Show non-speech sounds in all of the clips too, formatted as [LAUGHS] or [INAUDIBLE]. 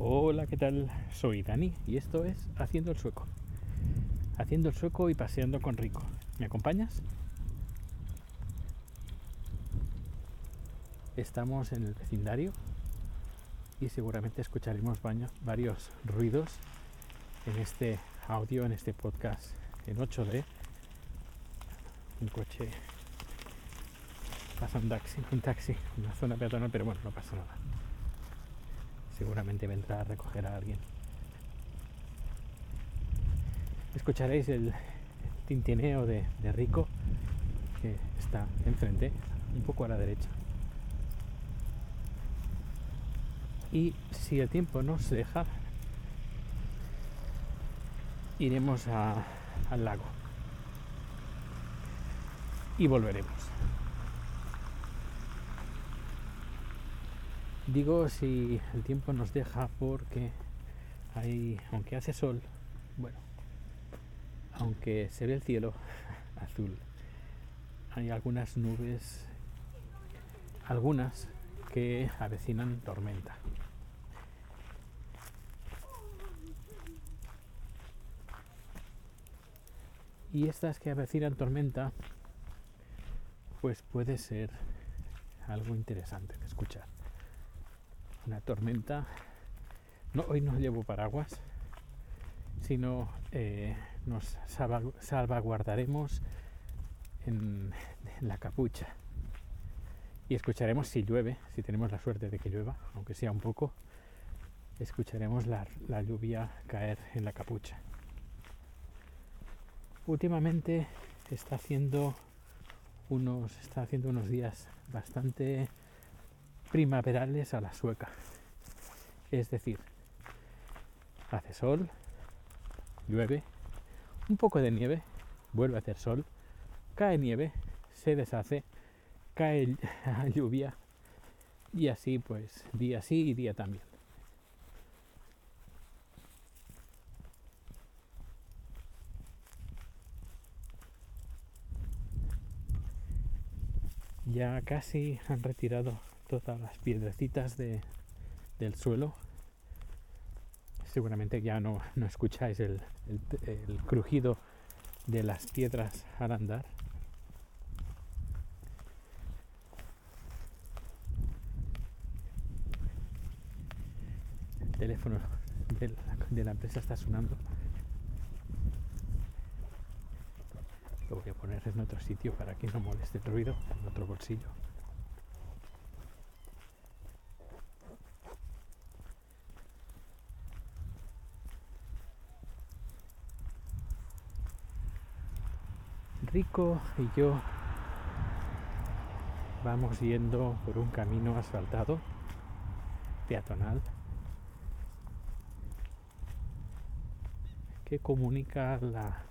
Hola, ¿qué tal? Soy Dani y esto es Haciendo el Sueco. Haciendo el Sueco y paseando con Rico. ¿Me acompañas? Estamos en el vecindario y seguramente escucharemos varios ruidos en este audio, en este podcast en 8D. Un coche pasa un taxi, un taxi, una zona peatonal, pero bueno, no pasa nada. Seguramente vendrá a recoger a alguien. Escucharéis el tintineo de, Rico que está enfrente, un poco a la derecha. Y si el tiempo nos deja, iremos al lago y volveremos. Digo si el tiempo nos deja porque hay, aunque hace sol, bueno, aunque se ve el cielo [LAUGHS] azul, hay algunas nubes, algunas que avecinan tormenta. Y estas que avecinan tormenta, pues puede ser algo interesante de escuchar una tormenta. No, hoy no llevo paraguas, sino eh, nos salvaguardaremos en, la capucha y escucharemos si llueve, si tenemos la suerte de que llueva, aunque sea un poco, escucharemos la, la lluvia caer en la capucha. Últimamente está haciendo unos, está haciendo unos días bastante primaverales a la sueca. Es decir, hace sol, llueve, un poco de nieve, vuelve a hacer sol, cae nieve, se deshace, cae [LAUGHS] lluvia y así pues día sí y día también. Ya casi han retirado todas las piedrecitas de, del suelo. Seguramente ya no, no escucháis el, el, crujido de las piedras al andar. El teléfono de la, de la empresa está sonando. Lo voy a poner en otro sitio para que no moleste el ruido, en otro bolsillo. Rico y yo vamos yendo por un camino asfaltado, peatonal, que comunica la,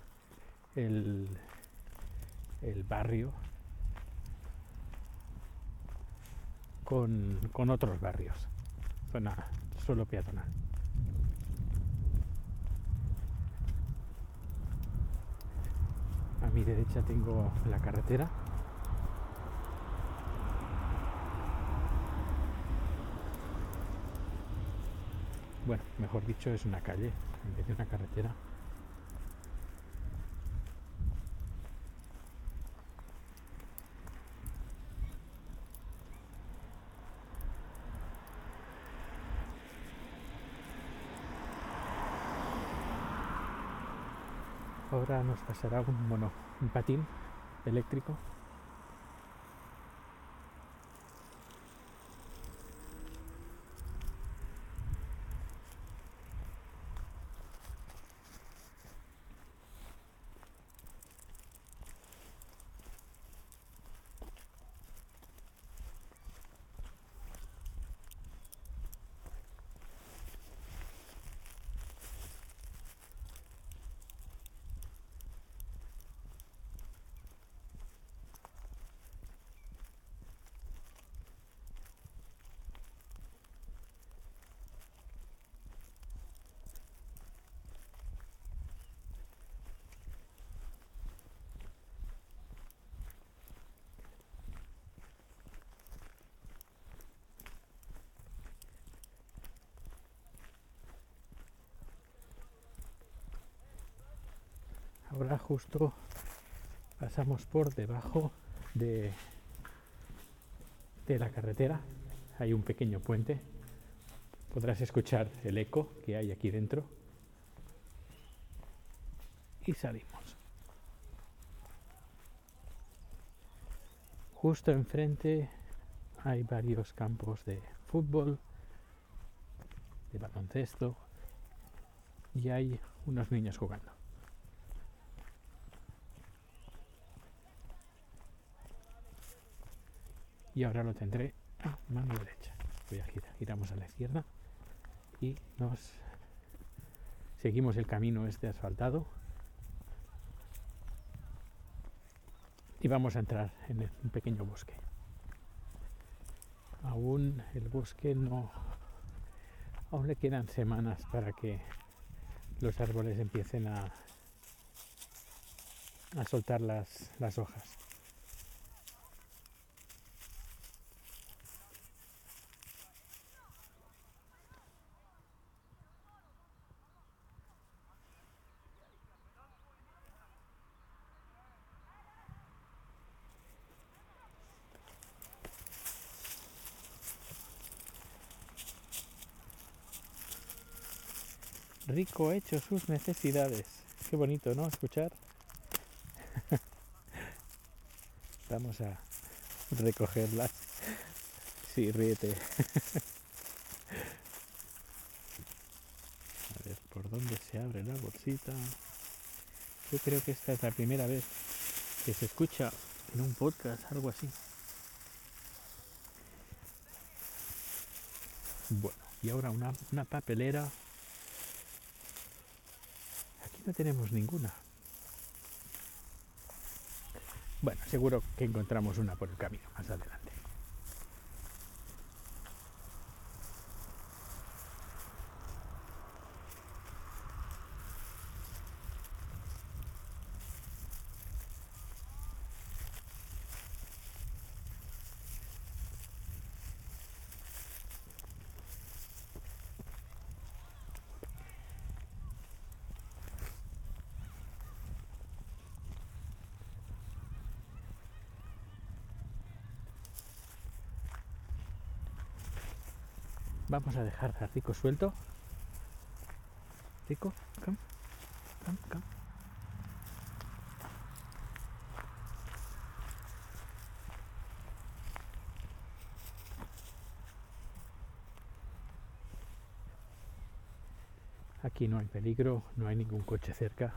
el, el barrio con, con otros barrios, zona solo peatonal. Mi derecha tengo la carretera. Bueno, mejor dicho, es una calle en vez de una carretera. Ahora nos pasará un, mono, un patín eléctrico justo pasamos por debajo de, de la carretera. Hay un pequeño puente. Podrás escuchar el eco que hay aquí dentro. Y salimos. Justo enfrente hay varios campos de fútbol, de baloncesto y hay unos niños jugando. Y ahora lo tendré a mano derecha. Voy a girar, giramos a la izquierda y nos seguimos el camino este asfaltado y vamos a entrar en un pequeño bosque. Aún el bosque no, aún le quedan semanas para que los árboles empiecen a, a soltar las, las hojas. Rico hecho sus necesidades. Qué bonito, ¿no? Escuchar. [LAUGHS] Vamos a recogerlas. Sí, ríete. [LAUGHS] A ver, ¿por dónde se abre la bolsita? Yo creo que esta es la primera vez que se escucha en un podcast algo así. Bueno, y ahora una, una papelera no tenemos ninguna. Bueno, seguro que encontramos una por el camino más adelante. Vamos a dejar a Rico suelto. Rico, come, come, come. Aquí no hay peligro, no hay ningún coche cerca,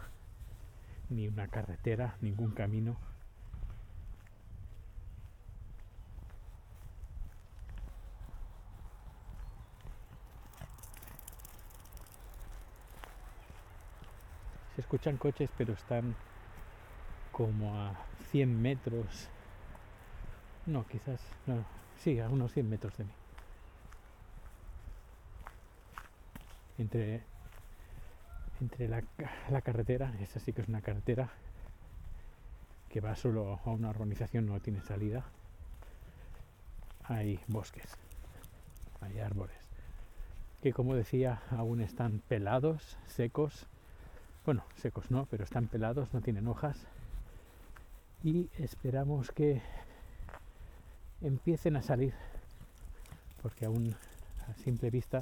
ni una carretera, ningún camino. Escuchan coches, pero están como a 100 metros. No, quizás, no, sí, a unos 100 metros de mí. Entre, entre la, la carretera, esa sí que es una carretera que va solo a una urbanización, no tiene salida. Hay bosques, hay árboles, que como decía, aún están pelados, secos, bueno, secos no, pero están pelados, no tienen hojas. Y esperamos que empiecen a salir, porque aún a simple vista,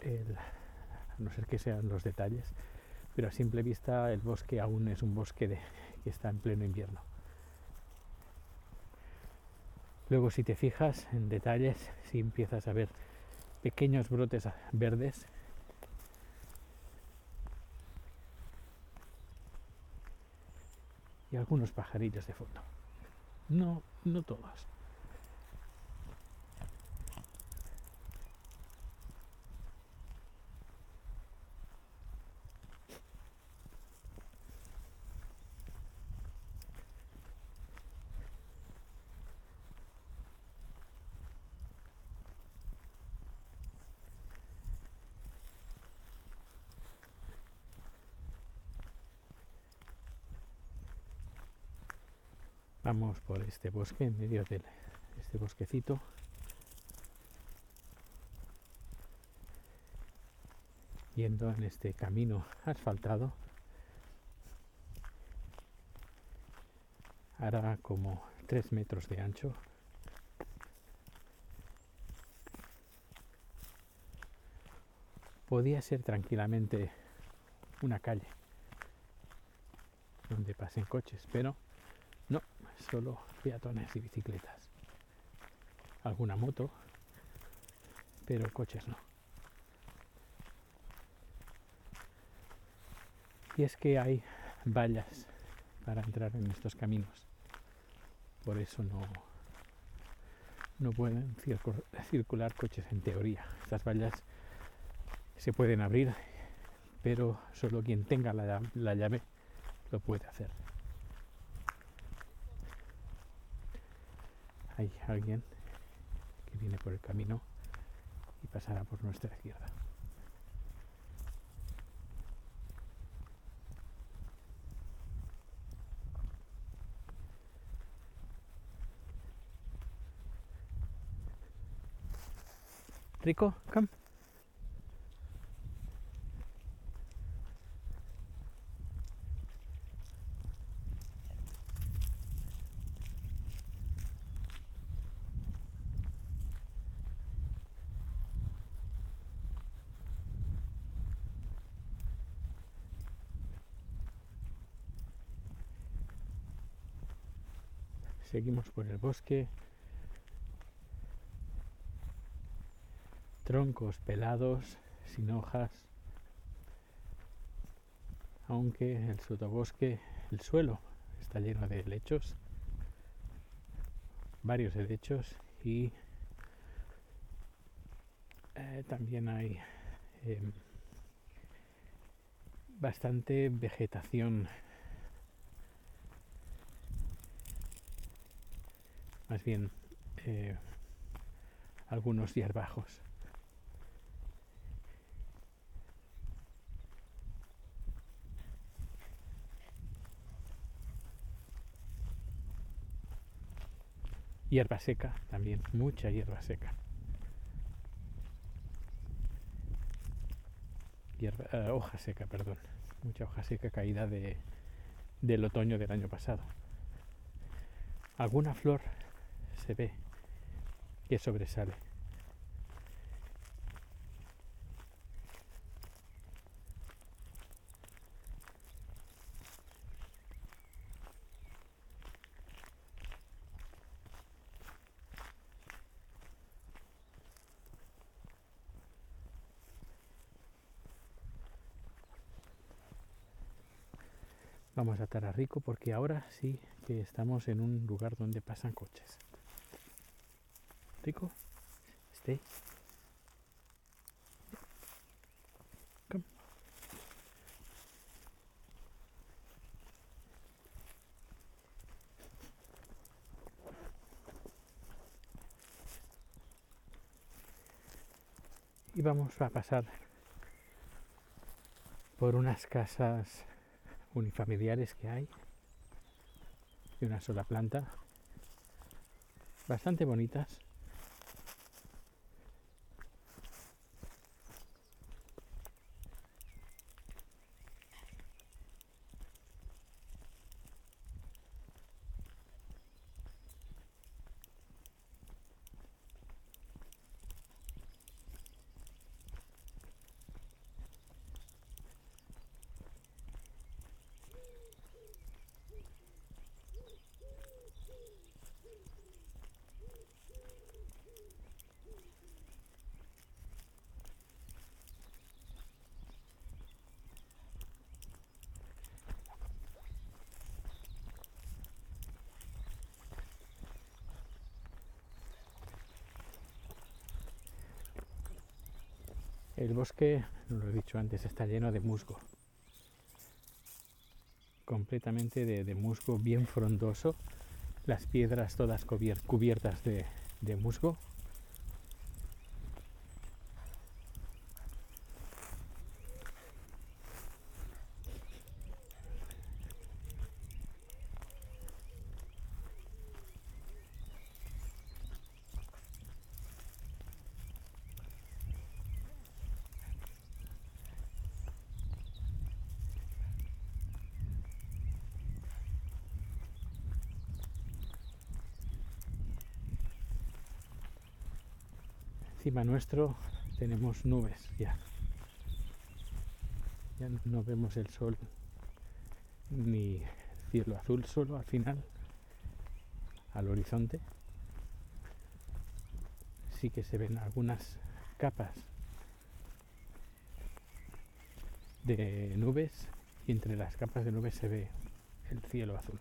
a no ser que sean los detalles, pero a simple vista el bosque aún es un bosque que está en pleno invierno. Luego si te fijas en detalles, si empiezas a ver pequeños brotes verdes y algunos pajarillos de fondo. No, no todos. Por este bosque, en medio de este bosquecito. Yendo en este camino asfaltado hará como 3 metros de ancho. Podía ser tranquilamente una calle donde pasen coches, pero solo peatones y bicicletas. Alguna moto, pero coches no. Y es que hay vallas para entrar en estos caminos. Por eso no, no pueden circular coches en teoría. Estas vallas se pueden abrir, pero solo quien tenga la, la llave lo puede hacer. Hay alguien que viene por el camino y pasará por nuestra izquierda. Rico, come. Seguimos por el bosque. Troncos pelados, sin hojas. Aunque el sotobosque, el suelo está lleno de lechos, varios helechos y eh, también hay em, bastante vegetación más bien eh, algunos hierbajos. Hierba seca también, mucha hierba seca. Eh, hoja seca, perdón. Mucha hoja seca caída de, del otoño del año pasado. Alguna flor se ve que sobresale. Vamos a estar a Rico porque ahora sí que estamos en un lugar donde pasan coches. Rico, stay. Come. Y vamos a pasar por unas casas unifamiliares que hay de una sola planta bastante bonitas bosque, lo he dicho antes, está lleno de musgo. Completamente de, musgo bien frondoso. Las piedras todas cubiertas de musgo. Encima nuestro tenemos nubes ya. Ya no vemos el sol ni cielo azul solo al final, al horizonte. Sí que se ven algunas capas de nubes y entre las capas de nubes se ve el cielo azul.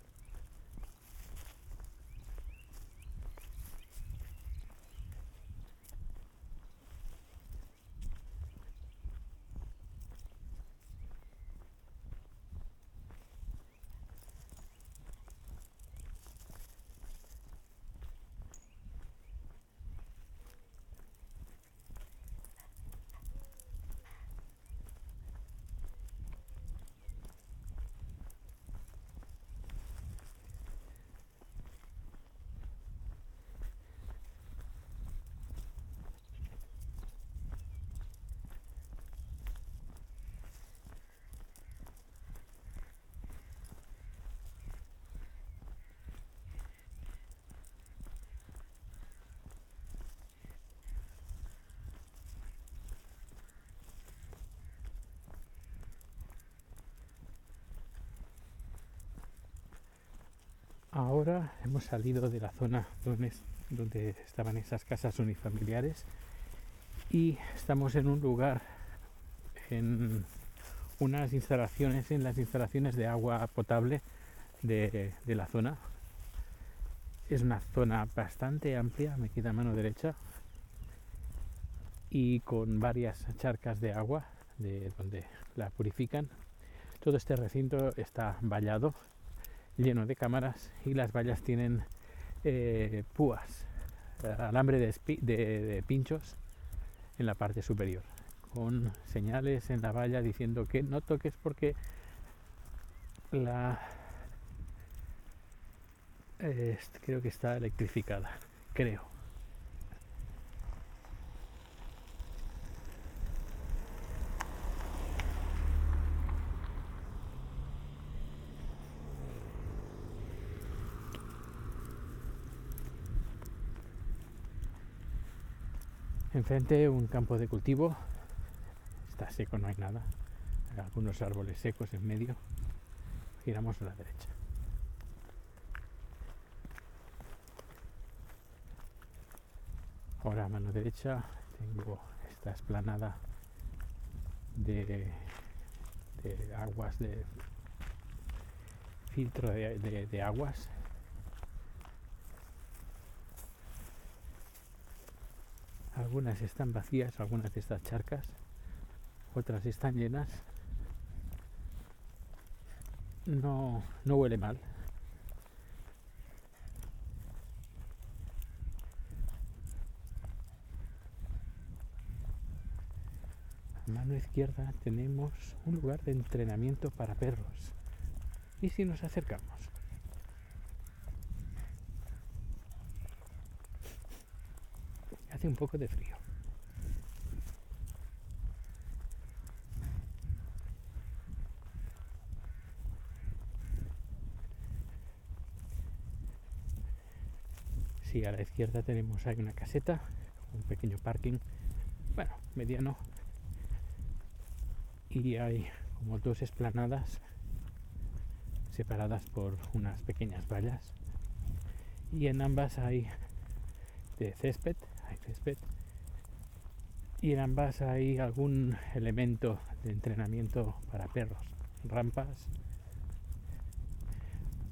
Ahora hemos salido de la zona donde, estaban esas casas unifamiliares y estamos en un lugar, en unas instalaciones, en las instalaciones de agua potable de, de la zona. Es una zona bastante amplia, me queda mano derecha, y con varias charcas de agua de donde la purifican. Todo este recinto está vallado lleno de cámaras y las vallas tienen eh, púas, alambre de, de, pinchos en la parte superior, con señales en la valla diciendo que no toques porque la eh, creo que está electrificada, creo. Enfrente un campo de cultivo. Está seco, no hay nada. Algunos árboles secos en medio. Giramos a la derecha. Ahora a mano derecha tengo esta esplanada de, aguas, de filtro de aguas Algunas están vacías, algunas de estas charcas, otras están llenas. No, no huele mal. Mano izquierda tenemos un lugar de entrenamiento para perros. ¿Y si nos acercamos? Un poco de frío. si a la izquierda tenemos ahí una caseta, un pequeño parking, bueno, mediano. Y hay como dos esplanadas separadas por unas pequeñas vallas. Y en ambas hay de césped y en ambas hay algún elemento de entrenamiento para perros, rampas.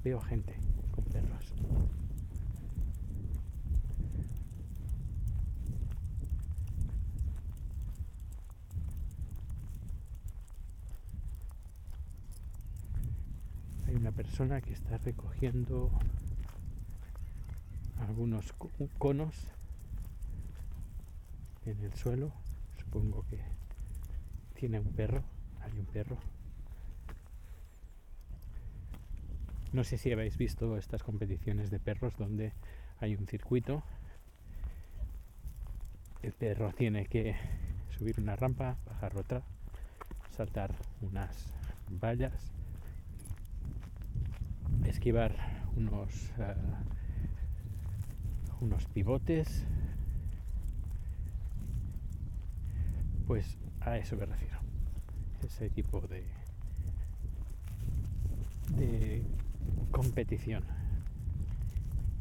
Veo gente con perros. Hay una persona que está recogiendo algunos conos en el suelo. Supongo que tiene un perro. Hay un perro. No sé si habéis visto estas competiciones de perros donde hay un circuito. El perro tiene que subir una rampa, bajar otra, saltar unas vallas, esquivar unos, uh, unos pivotes, Pues a eso me refiero. Ese tipo de, competición.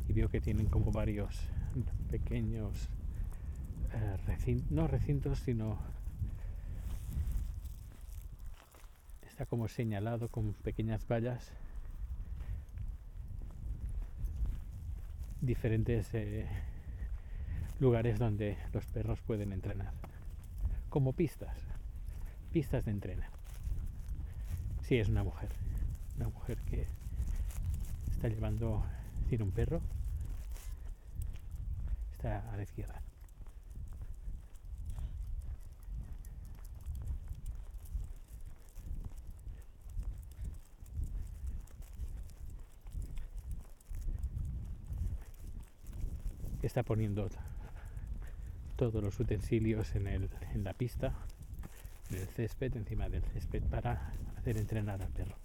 Y veo que tienen como varios pequeños eh, recintos, no recintos, sino está como señalado con pequeñas vallas diferentes eh, lugares donde los perros pueden entrenar como pistas pistas de entrenar si es una mujer una mujer que está llevando tiene un perro está a la izquierda. Está poniendo todos los utensilios en, el, en la pista, en el césped, encima del césped, para hacer entrenar al perro.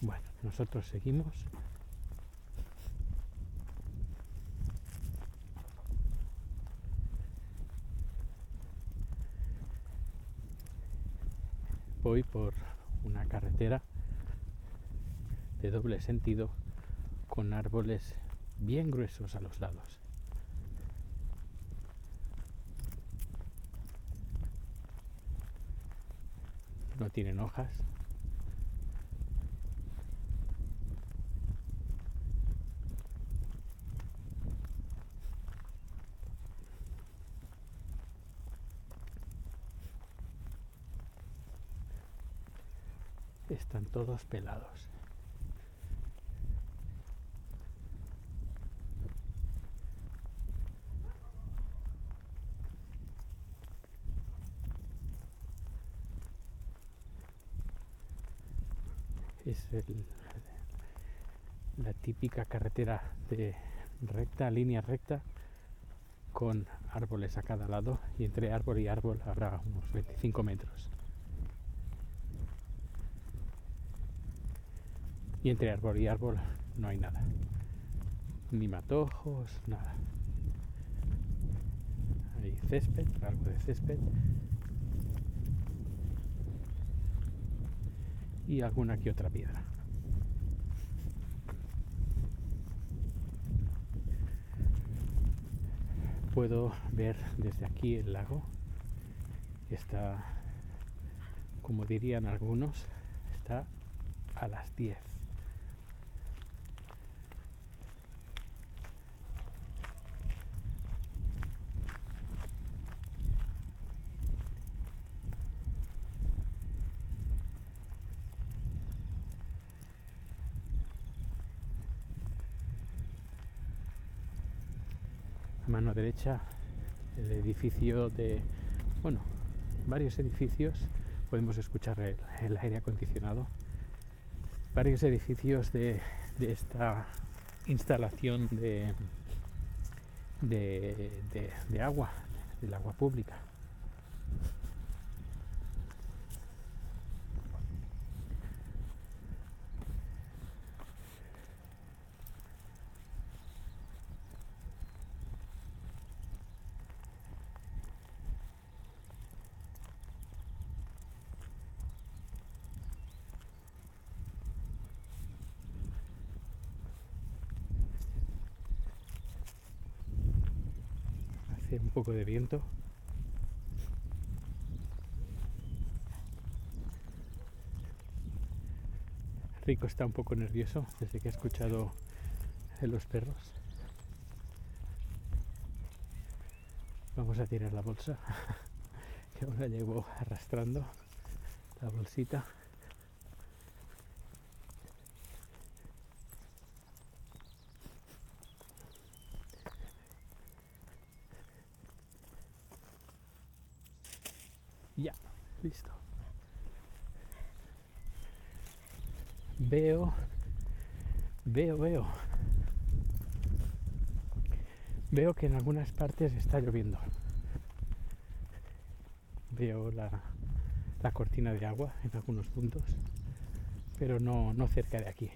Bueno, nosotros seguimos. Voy por una carretera de doble sentido con árboles bien gruesos a los lados. No tienen hojas. Están todos pelados. Es la típica carretera de recta, línea recta, con árboles a cada lado y entre árbol y árbol habrá unos 25 metros. Y entre árbol y árbol no hay nada. Ni matojos, nada. Hay césped, algo de césped, y alguna que otra piedra. Puedo ver desde aquí el lago. Está, como dirían algunos, está a las 10. Mano derecha el edificio de, bueno, varios edificios, podemos escuchar el, aire acondicionado, varios edificios de, esta instalación de, de agua, del agua pública. un poco de viento. Rico está un poco nervioso desde que ha escuchado de los perros. Vamos a tirar la bolsa, [LAUGHS] que ahora llevo arrastrando la bolsita. Ya, listo. Veo, veo, veo. Veo que en algunas partes está lloviendo. Veo la, la cortina de agua en algunos puntos, pero no, no cerca de aquí.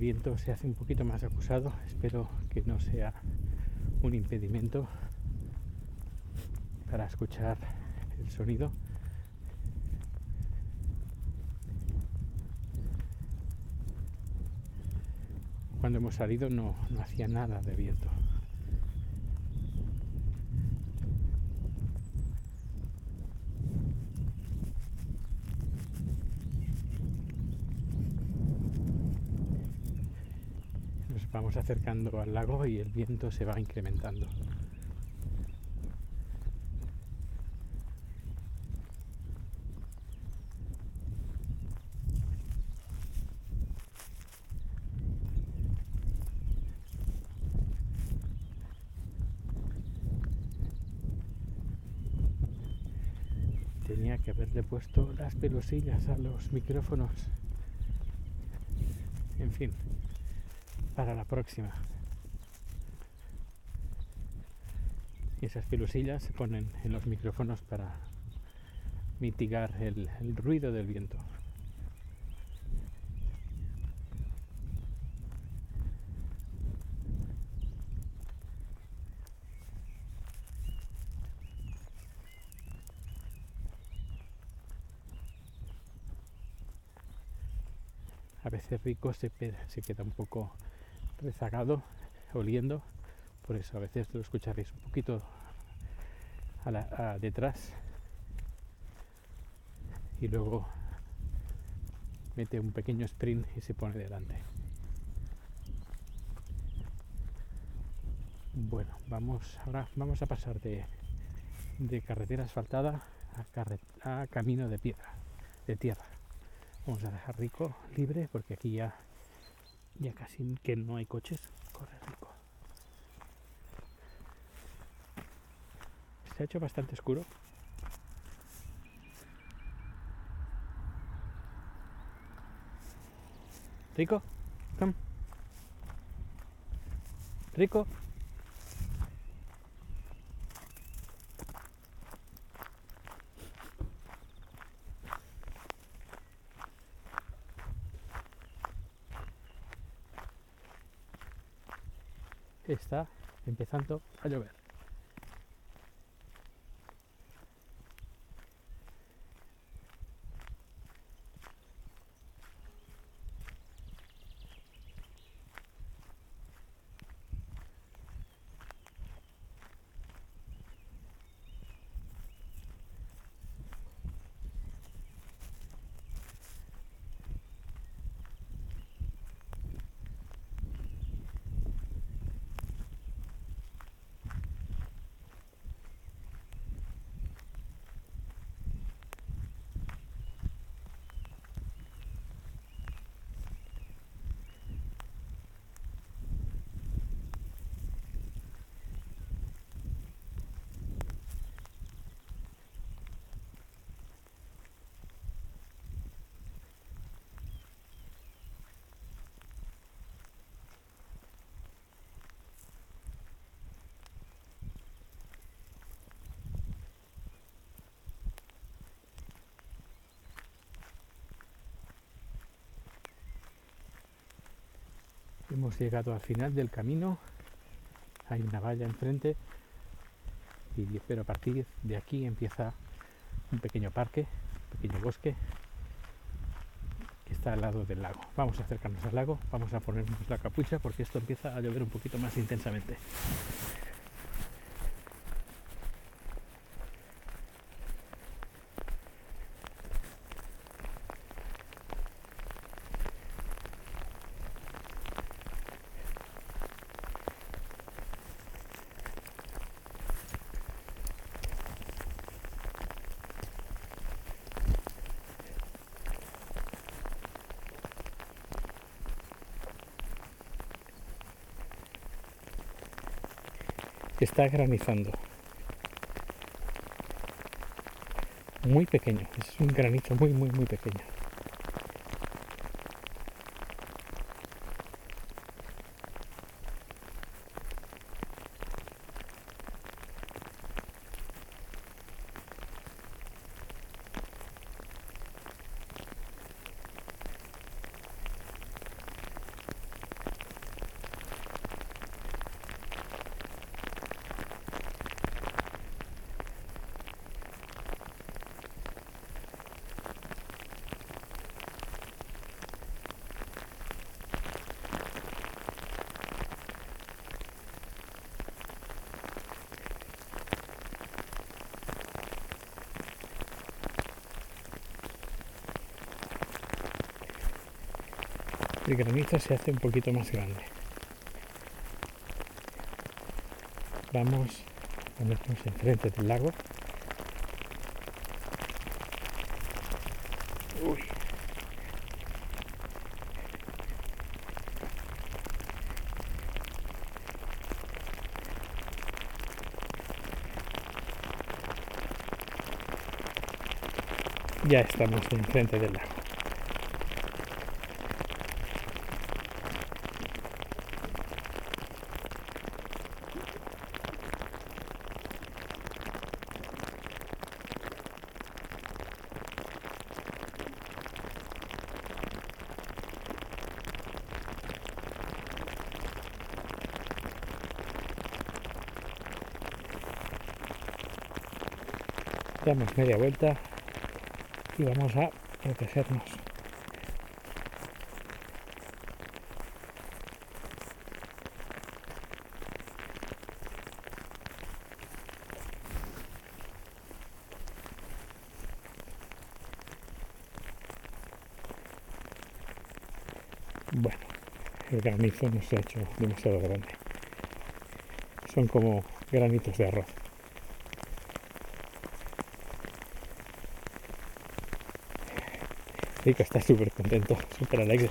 Viento se hace un poquito más acusado. Espero que no sea un impedimento para escuchar el sonido. Cuando hemos salido no, no hacía nada de viento. Nos vamos acercando al lago y el viento se va incrementando. Tenía que haberle puesto las pelosillas a los micrófonos. En fin, para la próxima. Y esas pelosillas se ponen en los micrófonos para mitigar el, ruido del viento. A veces Rico se queda un poco rezagado, oliendo, por eso a veces lo escucharéis un poquito a la- detrás y luego mete un pequeño sprint y se pone delante. Bueno, vamos ahora vamos a pasar de, de carretera asfaltada a, a camino de piedra, de tierra. Vamos a dejar Rico libre porque aquí ya ya casi que no hay coches. Corre Rico. Se ha hecho bastante oscuro. Rico, come. Rico. Está empezando a llover. Hemos llegado al final del camino. Hay una valla enfrente. Y, pero a partir de aquí empieza un pequeño parque, un pequeño bosque que está al lado del lago. Vamos a acercarnos al lago, vamos a ponernos la capucha porque esto empieza a llover un poquito más intensamente. Está granizando. Muy pequeño, es un granizo muy, muy, muy pequeño. El granizo se hace un poquito más grande. Vamos a ponernos enfrente del lago. Uy. Ya estamos enfrente del lago. Damos media vuelta y vamos a protegernos. Bueno, el granizo no se ha hecho demasiado grande. Son como granitos de arroz. Rico está súper contento, súper alegre.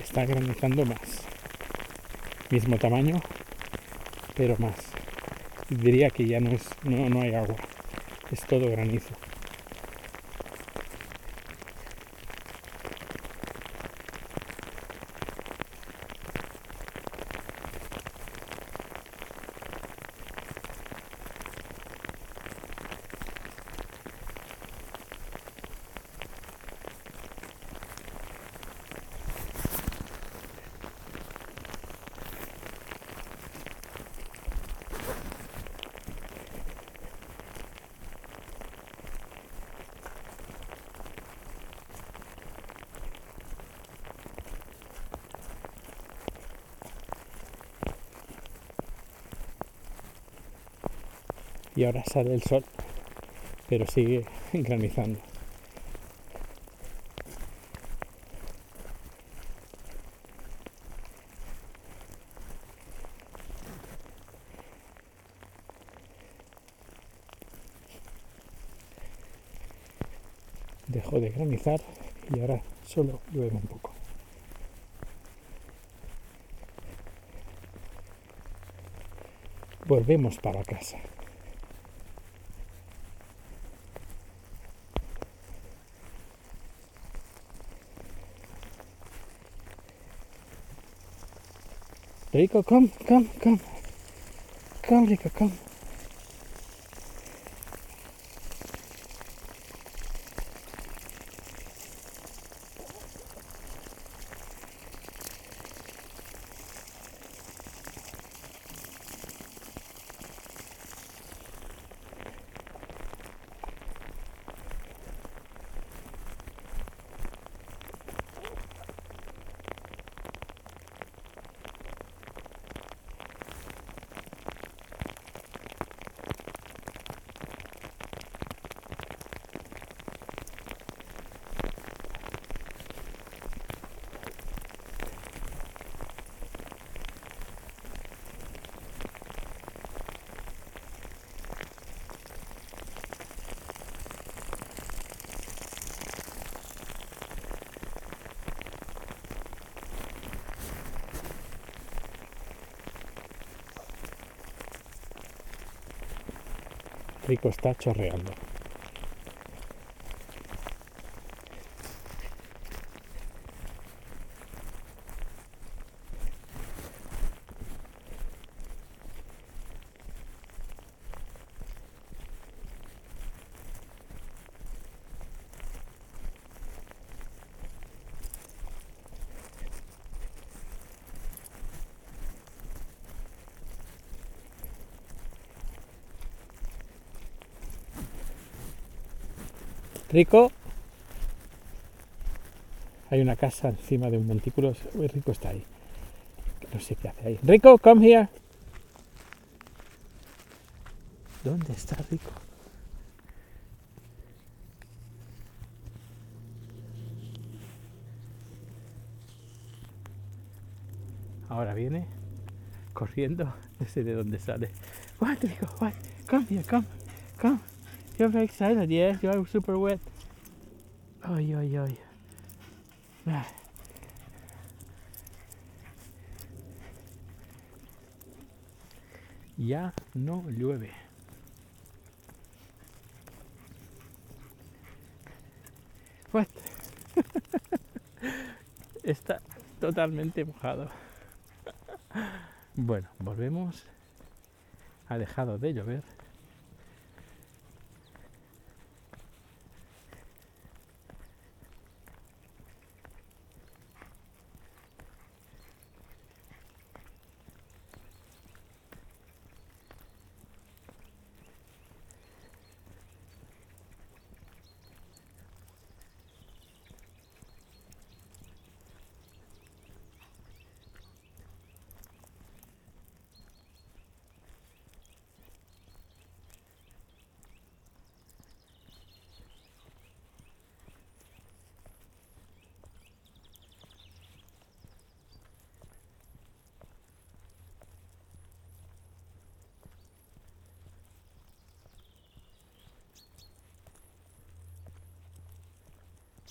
Está granizando más. Mismo tamaño, pero más. Diría que ya no es, no, no hay agua, es todo granizo. Ahora sale el sol, pero sigue [LAUGHS] granizando. Dejó de granizar y ahora solo llueve un poco. Volvemos para casa. Rico, come, come, come. Come, Rico, come. Está chorreando. Rico. Hay una casa encima de un montículo. Rico está ahí. No sé qué hace ahí. Rico, come here. ¿Dónde está Rico? Ahora viene corriendo. No sé de dónde sale. What, Rico? What? Come here, come. Come. You're very excited, yeah? You're super wet. Ay, ay. Ah. Ya no llueve. What? [LAUGHS] Está totalmente mojado. Bueno, volvemos. Ha dejado de llover.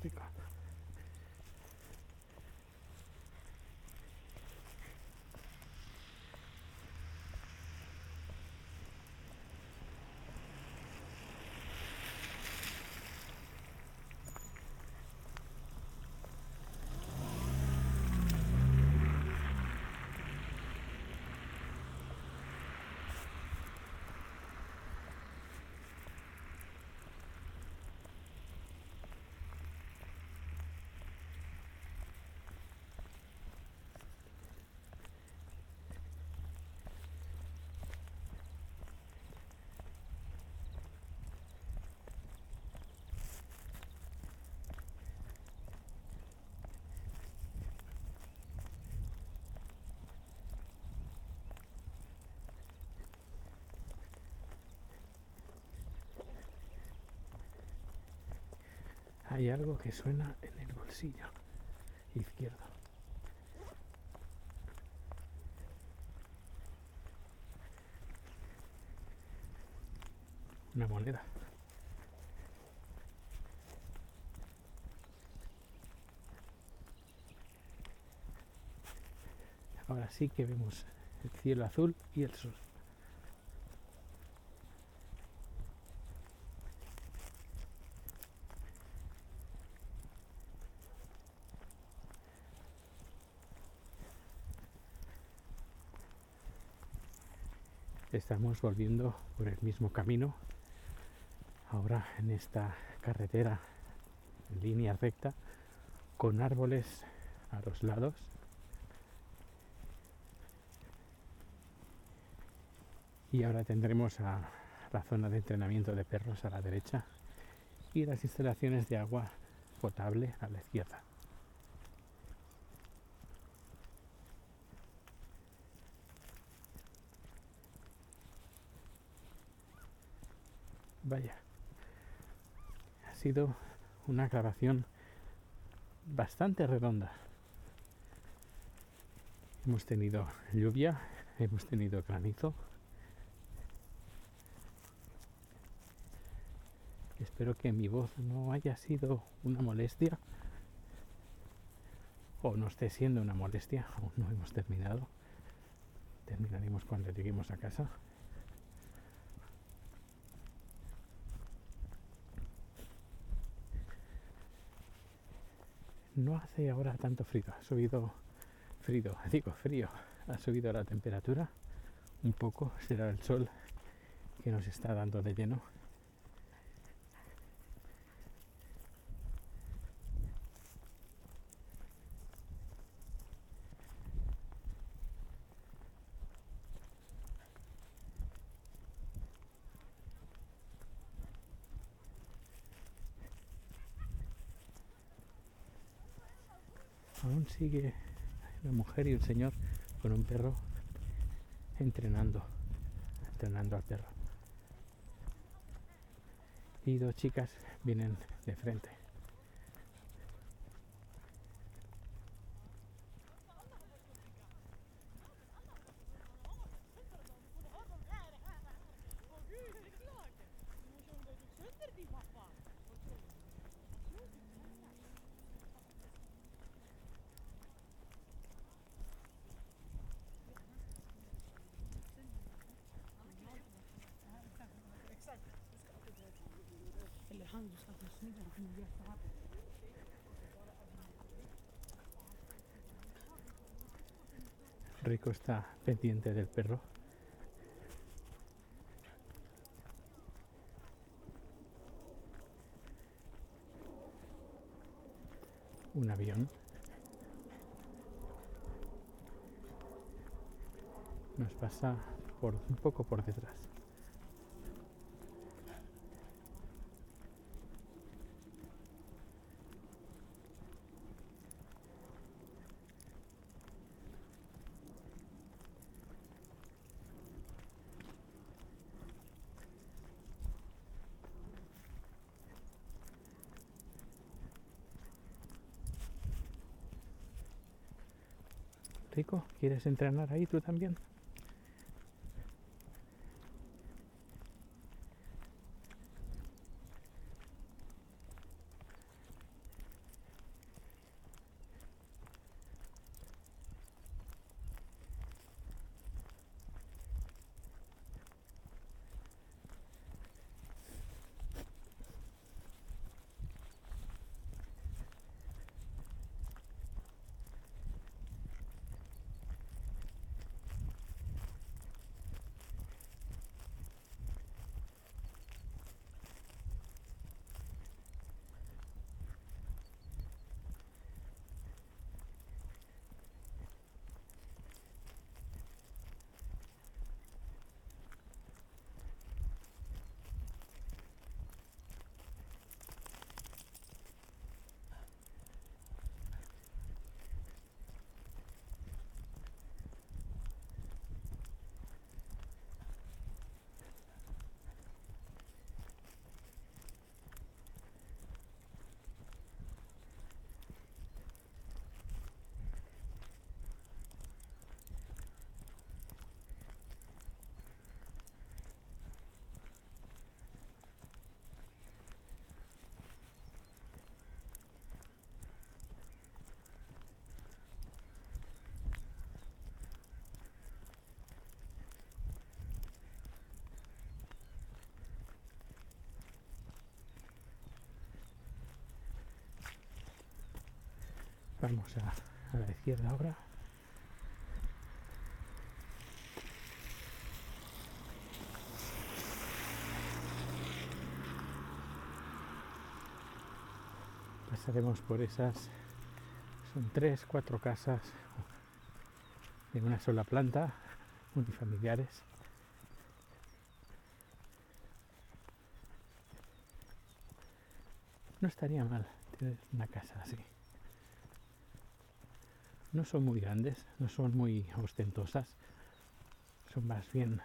Qué Hay algo que suena en el bolsillo izquierdo. Una moneda. Ahora sí que vemos el cielo azul y el sol. Estamos volviendo por el mismo camino, ahora en esta carretera en línea recta, con árboles a los lados. Y ahora tendremos a la zona de entrenamiento de perros a la derecha y las instalaciones de agua potable a la izquierda. Vaya, ha sido una grabación bastante redonda. Hemos tenido lluvia, hemos tenido granizo. Espero que mi voz no haya sido una molestia o no esté siendo una molestia. Aún no hemos terminado. Terminaremos cuando lleguemos a casa. No hace ahora tanto frío, ha subido frío, [LAUGHS] digo frío, ha subido la temperatura un poco, será el sol que nos está dando de lleno. Sigue la mujer y el señor con un perro entrenando, entrenando al perro. Y dos chicas vienen de frente. Rico pendiente del perro. Un avión. Nos pasa por un poco por detrás. ¿Quieres entrenar ahí tú también? Vamos a, a la izquierda ahora. Pasaremos por esas, son tres, cuatro casas de una sola planta, unifamiliares. No estaría mal tener una casa así. No son muy grandes, no son muy ostentosas, son más bien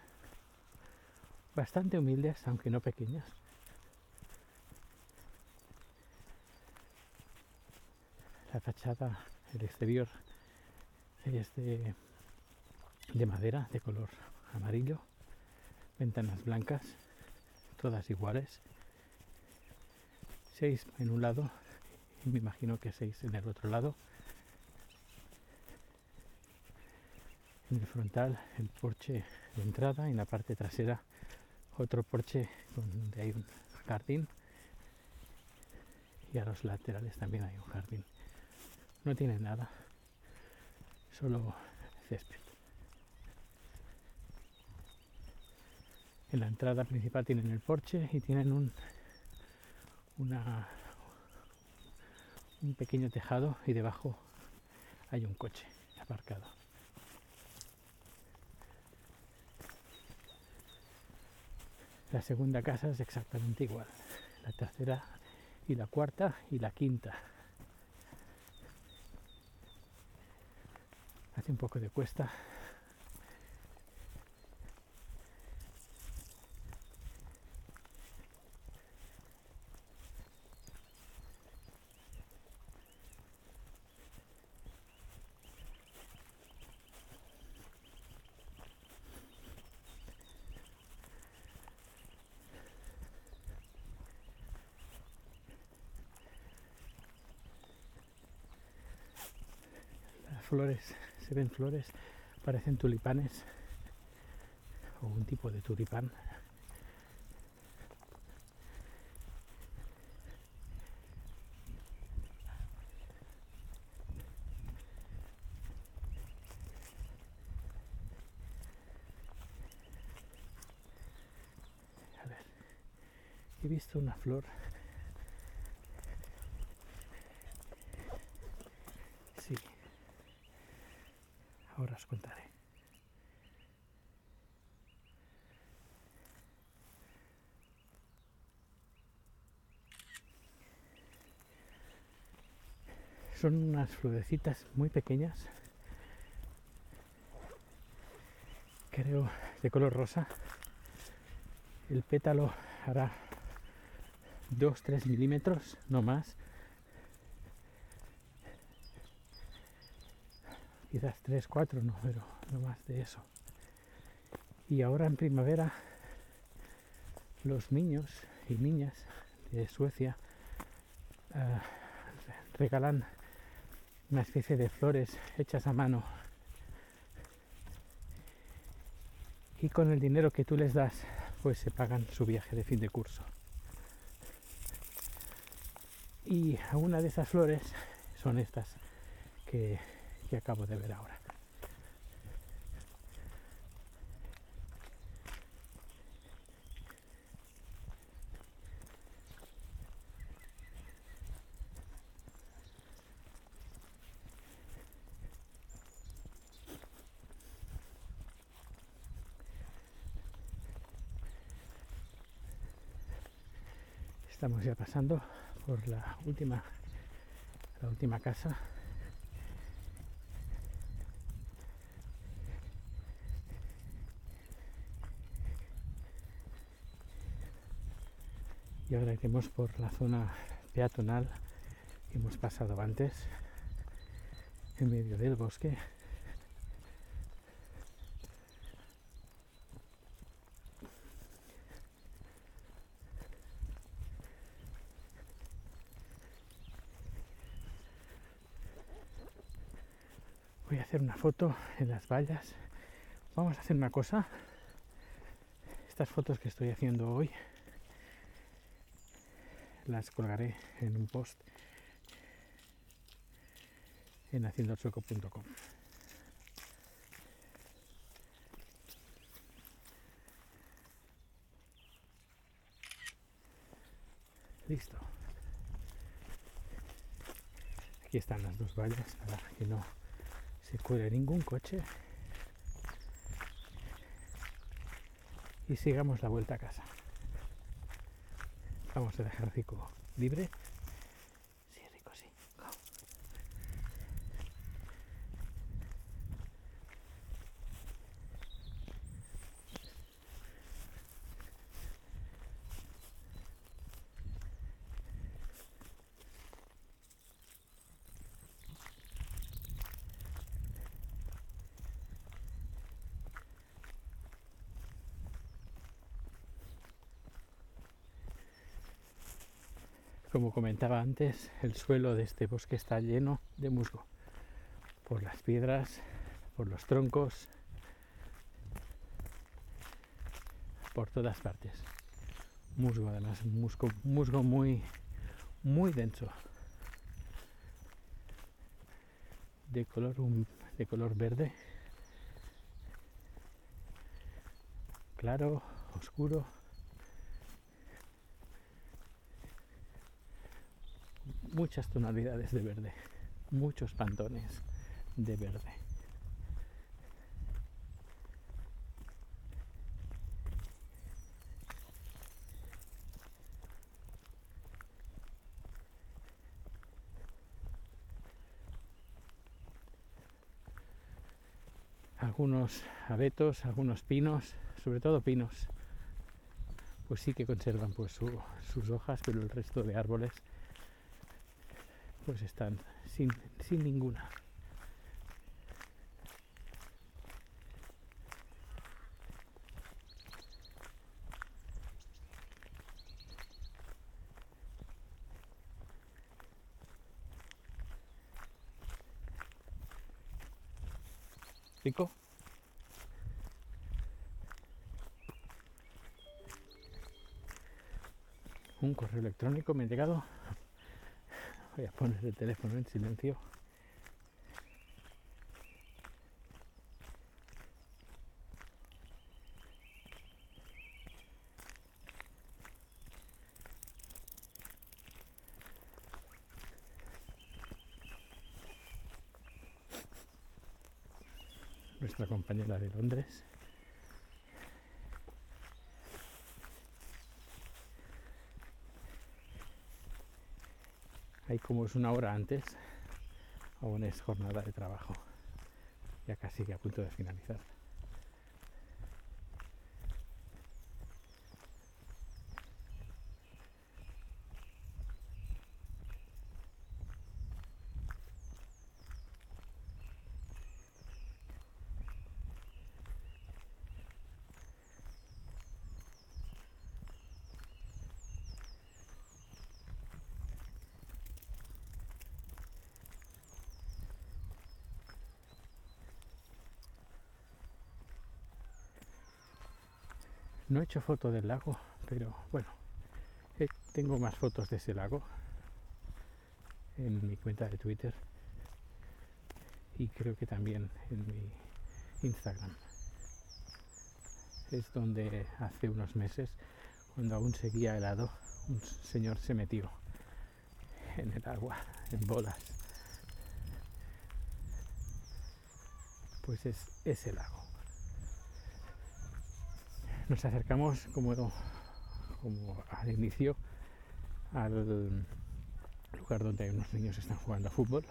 bastante humildes, aunque no pequeñas. La fachada, el exterior es de, de madera de color amarillo, ventanas blancas, todas iguales, seis en un lado y me imagino que seis en el otro lado. En el frontal el porche de entrada y en la parte trasera otro porche donde hay un jardín y a los laterales también hay un jardín. no tiene nada, solo césped. En la entrada principal tienen el porche y tienen un, un pequeño tejado y debajo hay un coche aparcado. La segunda casa es exactamente igual. La tercera y la cuarta y la quinta. Hace un poco de cuesta. Flores, se ven flores, parecen tulipanes o un tipo de tulipán. He visto una flor. Sí. Ahora os contaré. Son unas florecitas muy pequeñas, creo de color rosa. El pétalo hará 2-3 milímetros, no más. Quizás 3, 4, no, pero no más de eso. Y ahora en primavera los niños y niñas de Suecia eh, regalan una especie de flores hechas a mano. Y con el dinero que tú les das pues se pagan su viaje de fin de curso. Y una de esas flores son estas que, que acabo de ver ahora estamos ya pasando por la última la última casa. Y ahora iremos por la zona peatonal que hemos pasado antes en medio del bosque voy a hacer foto en las vallas. Vamos a hacer una cosa. Estas fotos que estoy haciendo hoy las colgaré en un post en haciendosueco.com listo. Aquí están las dos vallas para que no se cuele ningún coche. Y sigamos la vuelta a casa. Vamos a dejar Rico libre sí Rico sí Go. Como comentaba antes, el suelo de este bosque está lleno de musgo. Por las piedras, por los troncos, por todas partes. Musgo, además, musgo, musgo muy, muy denso. de color, de color verde, claro, oscuro. Muchas tonalidades de verde, muchos pantones de verde. algunos abetos, algunos pinos, sobre todo pinos, pues sí que conservan pues sus hojas, pero el resto de árboles pues están sin, sin ninguna. Rico. un correo electrónico me ha llegado. Voy a poner el teléfono en silencio. Nuestra compañera de Londres. Ahí como es una hora antes, aún es jornada de trabajo. Ya casi que a punto de finalizar. No he hecho foto del lago, pero bueno, eh, tengo más fotos de ese lago en mi cuenta de Twitter y creo que también en mi Instagram. Es donde hace unos meses, cuando aún seguía helado, un señor se metió en el agua, en bolas. Pues es ese lago nos acercamos como, como al inicio al lugar donde unos niños están jugando a fútbol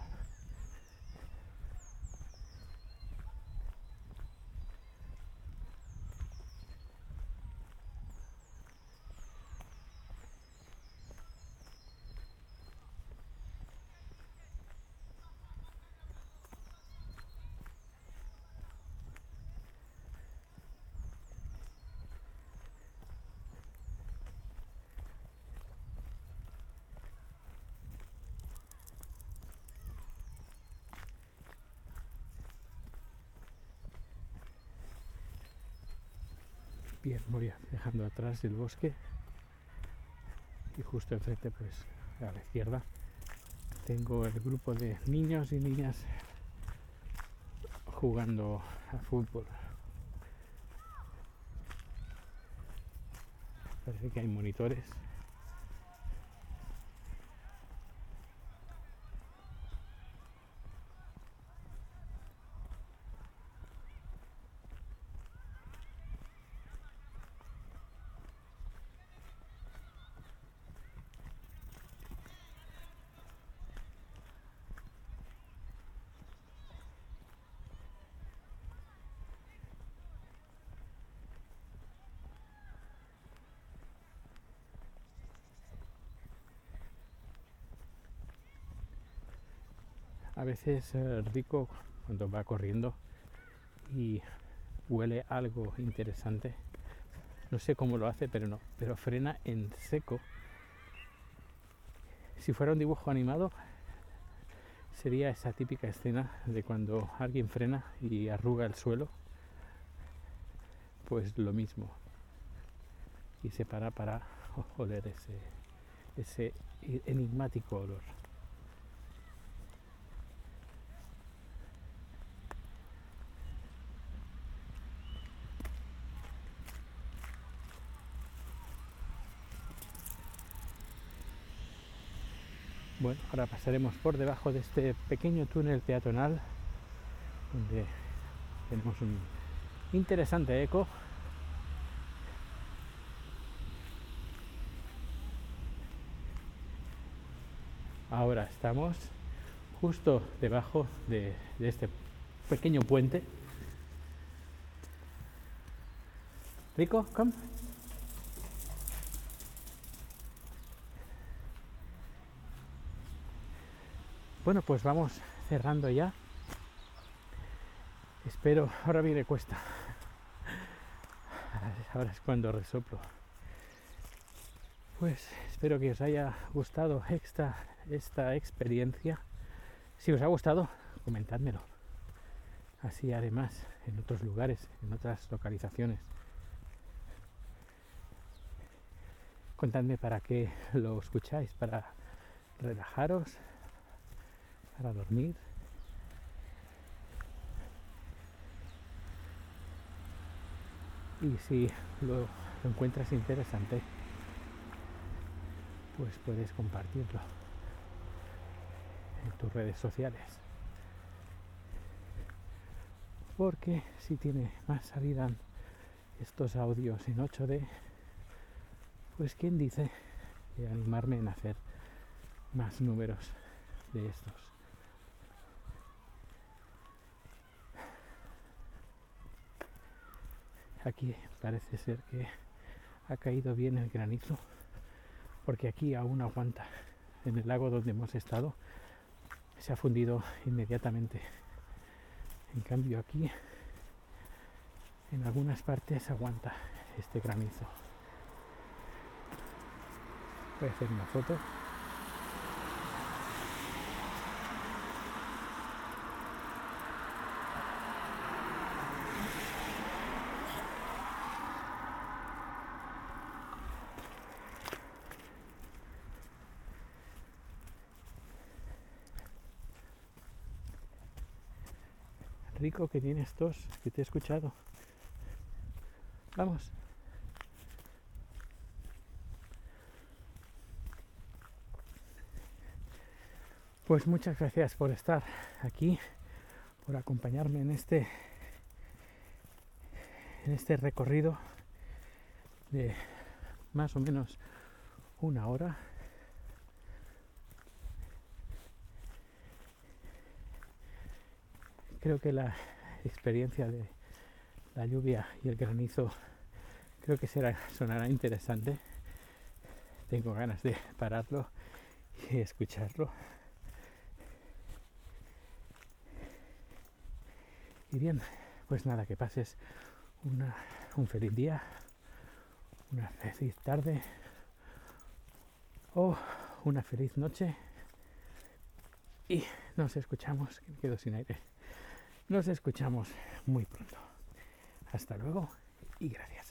Bien, voy dejando atrás el bosque y justo enfrente, pues a la izquierda, tengo el grupo de niños y niñas jugando a fútbol. Parece que hay monitores veces eh, rico cuando va corriendo y huele algo interesante. No sé cómo lo hace, pero no. Pero frena en seco. Si fuera un dibujo animado, sería esa típica escena de cuando alguien frena y arruga el suelo. Pues lo mismo. Y se para para oler ese, ese enigmático olor. Bueno, ahora pasaremos por debajo de este pequeño túnel peatonal donde tenemos un interesante eco. Ahora estamos justo debajo de, este pequeño puente. Rico, come. Bueno, pues vamos cerrando ya. Espero, ahora viene cuesta. Ahora es cuando resoplo. Pues espero que os haya gustado esta, esta experiencia. Si os ha gustado, comentádmelo. Así haré más en otros lugares, en otras localizaciones. Contadme para qué lo escucháis, para relajaros, para dormir. Y si lo, encuentras interesante, pues puedes compartirlo en tus redes sociales. Porque si tiene más salida estos audios en 8D, pues quién dice de animarme en hacer más números de estos. Aquí parece ser que ha caído bien el granizo, porque aquí aún aguanta. En el lago donde hemos estado se ha fundido inmediatamente. En cambio aquí, en algunas partes aguanta este granizo. Voy a hacer una foto. Que tiene estos, que te he escuchado. Vamos. Pues muchas gracias por estar aquí, por acompañarme en este en este recorrido de más o menos una hora. Creo que la [LAUGHS] experiencia de la lluvia y el granizo creo que será sonará interesante. Tengo ganas de pararlo y escucharlo. Y bien, pues nada, que pases un feliz día, una feliz tarde o una feliz noche. Y nos escuchamos, que me quedo sin aire. Nos escuchamos muy pronto. Hasta luego y gracias.